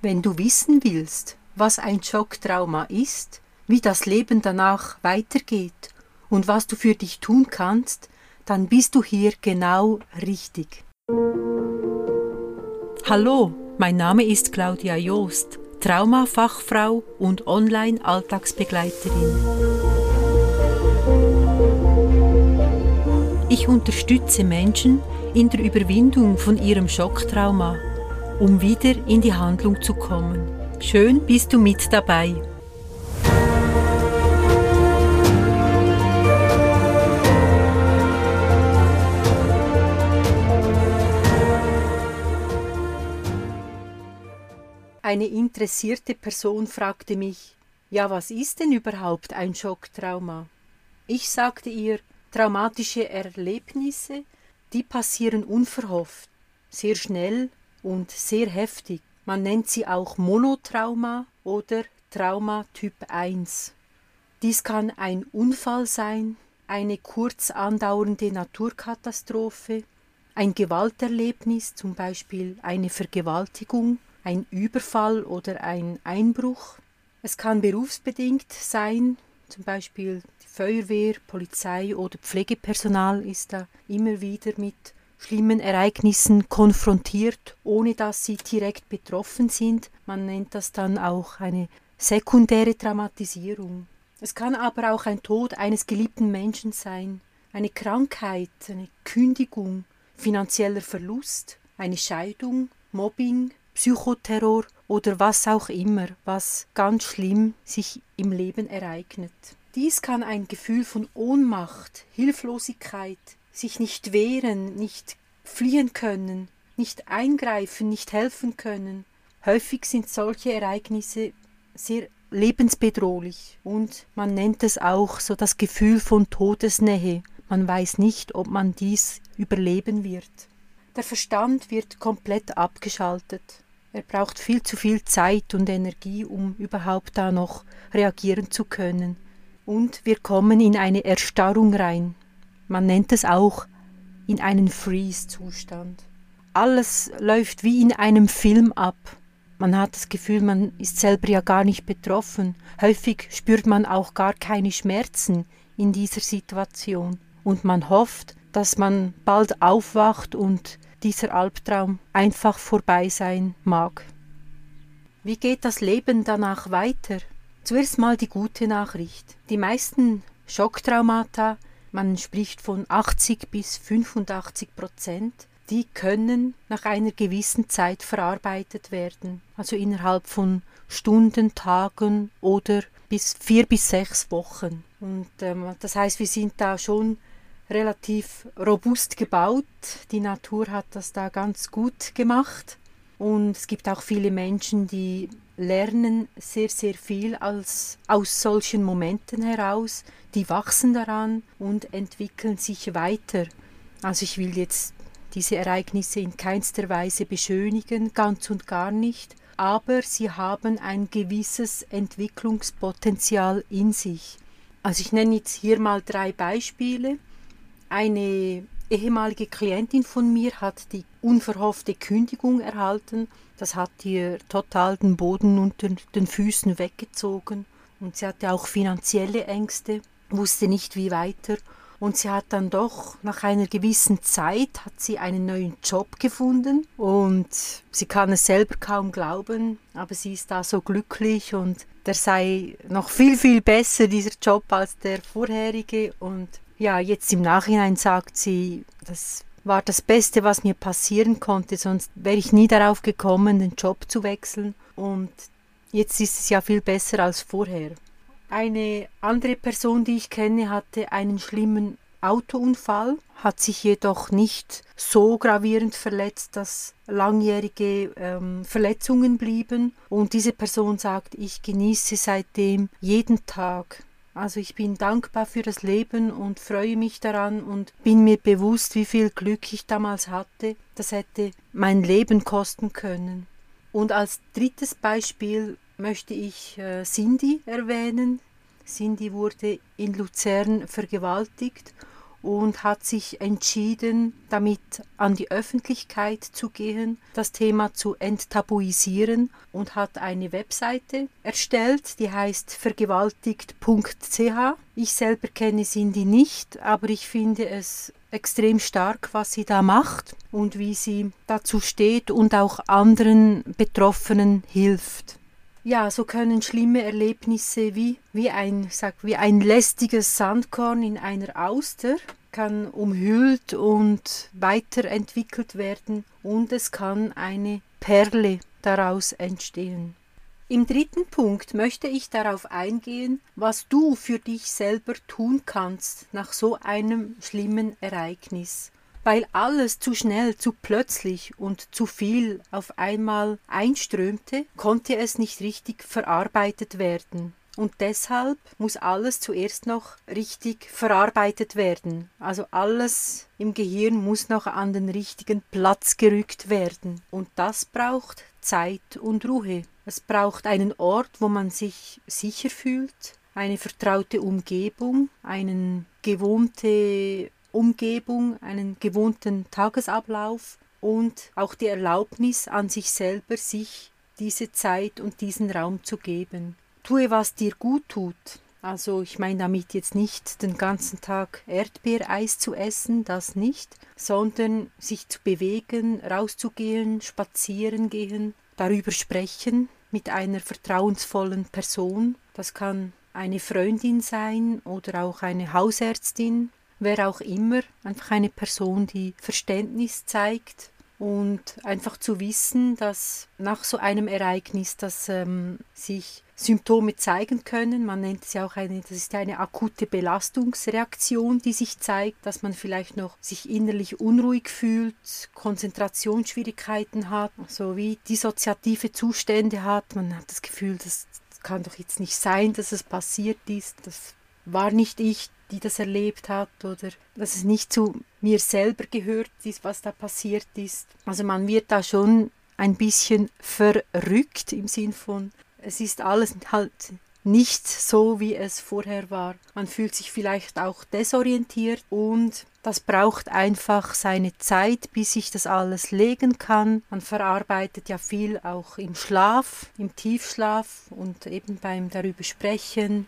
Wenn du wissen willst, was ein Schocktrauma ist, wie das Leben danach weitergeht und was du für dich tun kannst, dann bist du hier genau richtig. Hallo, mein Name ist Claudia Joost, Traumafachfrau und Online-Alltagsbegleiterin. Ich unterstütze Menschen in der Überwindung von ihrem Schocktrauma, um wieder in die Handlung zu kommen. Schön bist du mit dabei. Eine interessierte Person fragte mich, ja, was ist denn überhaupt ein Schocktrauma? Ich sagte ihr, traumatische Erlebnisse, die passieren unverhofft, sehr schnell und sehr heftig. Man nennt sie auch Monotrauma oder Trauma Typ 1. Dies kann ein Unfall sein, eine kurz andauernde Naturkatastrophe, ein Gewalterlebnis, zum Beispiel eine Vergewaltigung, ein Überfall oder ein Einbruch. Es kann berufsbedingt sein, zum Beispiel die Feuerwehr, Polizei oder Pflegepersonal ist da immer wieder mit schlimmen Ereignissen konfrontiert, ohne dass sie direkt betroffen sind. Man nennt das dann auch eine sekundäre Traumatisierung. Es kann aber auch ein Tod eines geliebten Menschen sein, eine Krankheit, eine Kündigung, finanzieller Verlust, eine Scheidung, Mobbing, Psychoterror oder was auch immer, was ganz schlimm sich im Leben ereignet. Dies kann ein Gefühl von Ohnmacht, Hilflosigkeit, sich nicht wehren, nicht fliehen können, nicht eingreifen, nicht helfen können. Häufig sind solche Ereignisse sehr lebensbedrohlich und man nennt es auch so das Gefühl von Todesnähe. Man weiß nicht, ob man dies überleben wird. Der Verstand wird komplett abgeschaltet. Er braucht viel zu viel Zeit und Energie, um überhaupt da noch reagieren zu können. Und wir kommen in eine Erstarrung rein. Man nennt es auch in einen Freeze-Zustand. Alles läuft wie in einem Film ab. Man hat das Gefühl, man ist selber ja gar nicht betroffen. Häufig spürt man auch gar keine Schmerzen in dieser Situation. Und man hofft, dass man bald aufwacht und dieser Albtraum einfach vorbei sein mag. Wie geht das Leben danach weiter? Zuerst mal die gute Nachricht. Die meisten Schocktraumata, man spricht von 80 bis 85 Prozent, die können nach einer gewissen Zeit verarbeitet werden, also innerhalb von Stunden, Tagen oder bis vier bis sechs Wochen. Und ähm, das heißt, wir sind da schon relativ robust gebaut. Die Natur hat das da ganz gut gemacht. Und es gibt auch viele Menschen, die lernen sehr, sehr viel als, aus solchen Momenten heraus. Die wachsen daran und entwickeln sich weiter. Also ich will jetzt diese Ereignisse in keinster Weise beschönigen, ganz und gar nicht, aber sie haben ein gewisses Entwicklungspotenzial in sich. Also ich nenne jetzt hier mal drei Beispiele. Eine ehemalige Klientin von mir hat die unverhoffte Kündigung erhalten. Das hat ihr total den Boden unter den Füßen weggezogen. Und sie hatte auch finanzielle Ängste, wusste nicht wie weiter. Und sie hat dann doch nach einer gewissen Zeit hat sie einen neuen Job gefunden und sie kann es selber kaum glauben, aber sie ist da so glücklich und der sei noch viel viel besser dieser Job als der vorherige und ja, jetzt im Nachhinein sagt sie, das war das Beste, was mir passieren konnte, sonst wäre ich nie darauf gekommen, den Job zu wechseln. Und jetzt ist es ja viel besser als vorher. Eine andere Person, die ich kenne, hatte einen schlimmen Autounfall, hat sich jedoch nicht so gravierend verletzt, dass langjährige ähm, Verletzungen blieben. Und diese Person sagt, ich genieße seitdem jeden Tag also ich bin dankbar für das Leben und freue mich daran und bin mir bewusst, wie viel Glück ich damals hatte. Das hätte mein Leben kosten können. Und als drittes Beispiel möchte ich äh, Cindy erwähnen. Cindy wurde in Luzern vergewaltigt und hat sich entschieden, damit an die Öffentlichkeit zu gehen, das Thema zu enttabuisieren und hat eine Webseite erstellt, die heißt vergewaltigt.ch. Ich selber kenne Cindy nicht, aber ich finde es extrem stark, was sie da macht und wie sie dazu steht und auch anderen Betroffenen hilft. Ja, so können schlimme Erlebnisse wie, wie, ein, sag, wie ein lästiges Sandkorn in einer Auster kann umhüllt und weiterentwickelt werden und es kann eine Perle daraus entstehen. Im dritten Punkt möchte ich darauf eingehen, was du für dich selber tun kannst nach so einem schlimmen Ereignis. Weil alles zu schnell, zu plötzlich und zu viel auf einmal einströmte, konnte es nicht richtig verarbeitet werden. Und deshalb muss alles zuerst noch richtig verarbeitet werden. Also alles im Gehirn muss noch an den richtigen Platz gerückt werden. Und das braucht Zeit und Ruhe. Es braucht einen Ort, wo man sich sicher fühlt, eine vertraute Umgebung, eine gewohnte Umgebung, einen gewohnten Tagesablauf und auch die Erlaubnis an sich selber, sich diese Zeit und diesen Raum zu geben tue, was dir gut tut. Also ich meine damit jetzt nicht den ganzen Tag Erdbeereis zu essen, das nicht, sondern sich zu bewegen, rauszugehen, spazieren gehen, darüber sprechen mit einer vertrauensvollen Person. Das kann eine Freundin sein oder auch eine Hausärztin, wer auch immer, einfach eine Person, die Verständnis zeigt und einfach zu wissen, dass nach so einem Ereignis, dass ähm, sich Symptome zeigen können. Man nennt es ja auch eine, das ist eine akute Belastungsreaktion, die sich zeigt, dass man vielleicht noch sich innerlich unruhig fühlt, Konzentrationsschwierigkeiten hat, sowie dissoziative Zustände hat. Man hat das Gefühl, das kann doch jetzt nicht sein, dass es passiert ist. Das war nicht ich, die das erlebt hat oder dass es nicht zu mir selber gehört ist, was da passiert ist. Also man wird da schon ein bisschen verrückt im Sinn von es ist alles halt nicht so, wie es vorher war. Man fühlt sich vielleicht auch desorientiert und das braucht einfach seine Zeit, bis sich das alles legen kann. Man verarbeitet ja viel auch im Schlaf, im Tiefschlaf und eben beim darüber sprechen,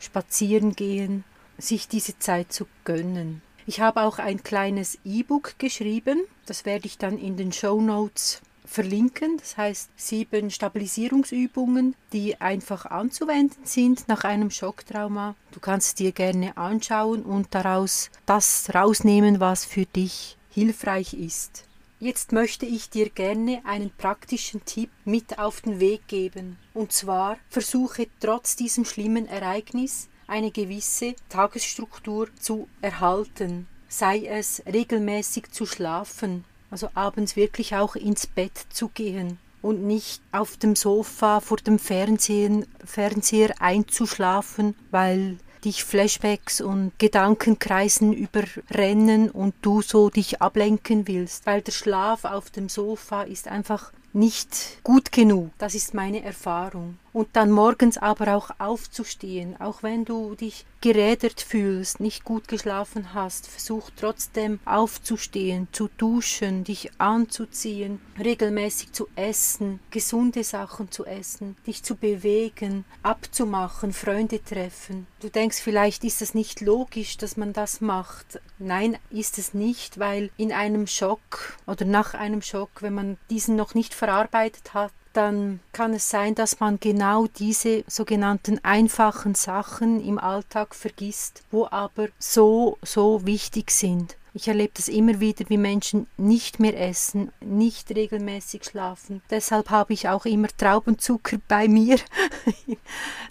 spazieren gehen, sich diese Zeit zu gönnen. Ich habe auch ein kleines E-Book geschrieben, das werde ich dann in den Show Notes verlinken. Das heißt sieben Stabilisierungsübungen, die einfach anzuwenden sind nach einem Schocktrauma. Du kannst dir gerne anschauen und daraus das rausnehmen, was für dich hilfreich ist. Jetzt möchte ich dir gerne einen praktischen Tipp mit auf den Weg geben. Und zwar versuche trotz diesem schlimmen Ereignis eine gewisse Tagesstruktur zu erhalten. Sei es regelmäßig zu schlafen, also abends wirklich auch ins Bett zu gehen und nicht auf dem Sofa vor dem Fernsehen, Fernseher einzuschlafen, weil dich Flashbacks und Gedankenkreisen überrennen und du so dich ablenken willst, weil der Schlaf auf dem Sofa ist einfach nicht gut genug. Das ist meine Erfahrung und dann morgens aber auch aufzustehen, auch wenn du dich gerädert fühlst, nicht gut geschlafen hast, versuch trotzdem aufzustehen, zu duschen, dich anzuziehen, regelmäßig zu essen, gesunde Sachen zu essen, dich zu bewegen, abzumachen, Freunde treffen. Du denkst vielleicht, ist es nicht logisch, dass man das macht. Nein, ist es nicht, weil in einem Schock oder nach einem Schock, wenn man diesen noch nicht verarbeitet hat, dann kann es sein, dass man genau diese sogenannten einfachen Sachen im Alltag vergisst, wo aber so, so wichtig sind. Ich erlebe das immer wieder, wie Menschen nicht mehr essen, nicht regelmäßig schlafen. Deshalb habe ich auch immer Traubenzucker bei mir,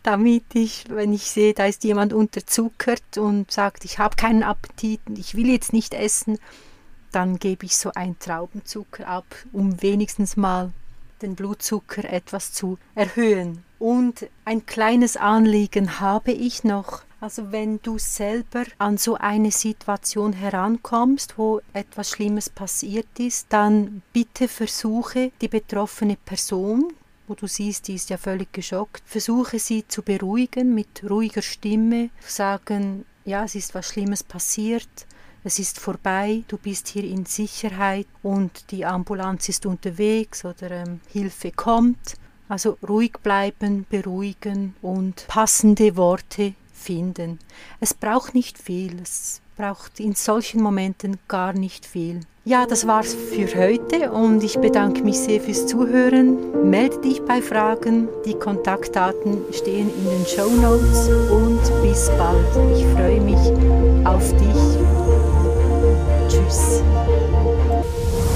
damit ich, wenn ich sehe, da ist jemand unterzuckert und sagt, ich habe keinen Appetit, ich will jetzt nicht essen, dann gebe ich so einen Traubenzucker ab, um wenigstens mal den Blutzucker etwas zu erhöhen. Und ein kleines Anliegen habe ich noch. Also wenn du selber an so eine Situation herankommst, wo etwas Schlimmes passiert ist, dann bitte versuche die betroffene Person, wo du siehst, die ist ja völlig geschockt, versuche sie zu beruhigen mit ruhiger Stimme, sagen, ja, es ist was Schlimmes passiert, es ist vorbei, du bist hier in Sicherheit und die Ambulanz ist unterwegs oder ähm, Hilfe kommt. Also ruhig bleiben, beruhigen und passende Worte finden. Es braucht nicht viel, es braucht in solchen Momenten gar nicht viel. Ja, das war's für heute und ich bedanke mich sehr fürs Zuhören. Melde dich bei Fragen, die Kontaktdaten stehen in den Show Notes und bis bald. Ich freue mich auf dich. Juice.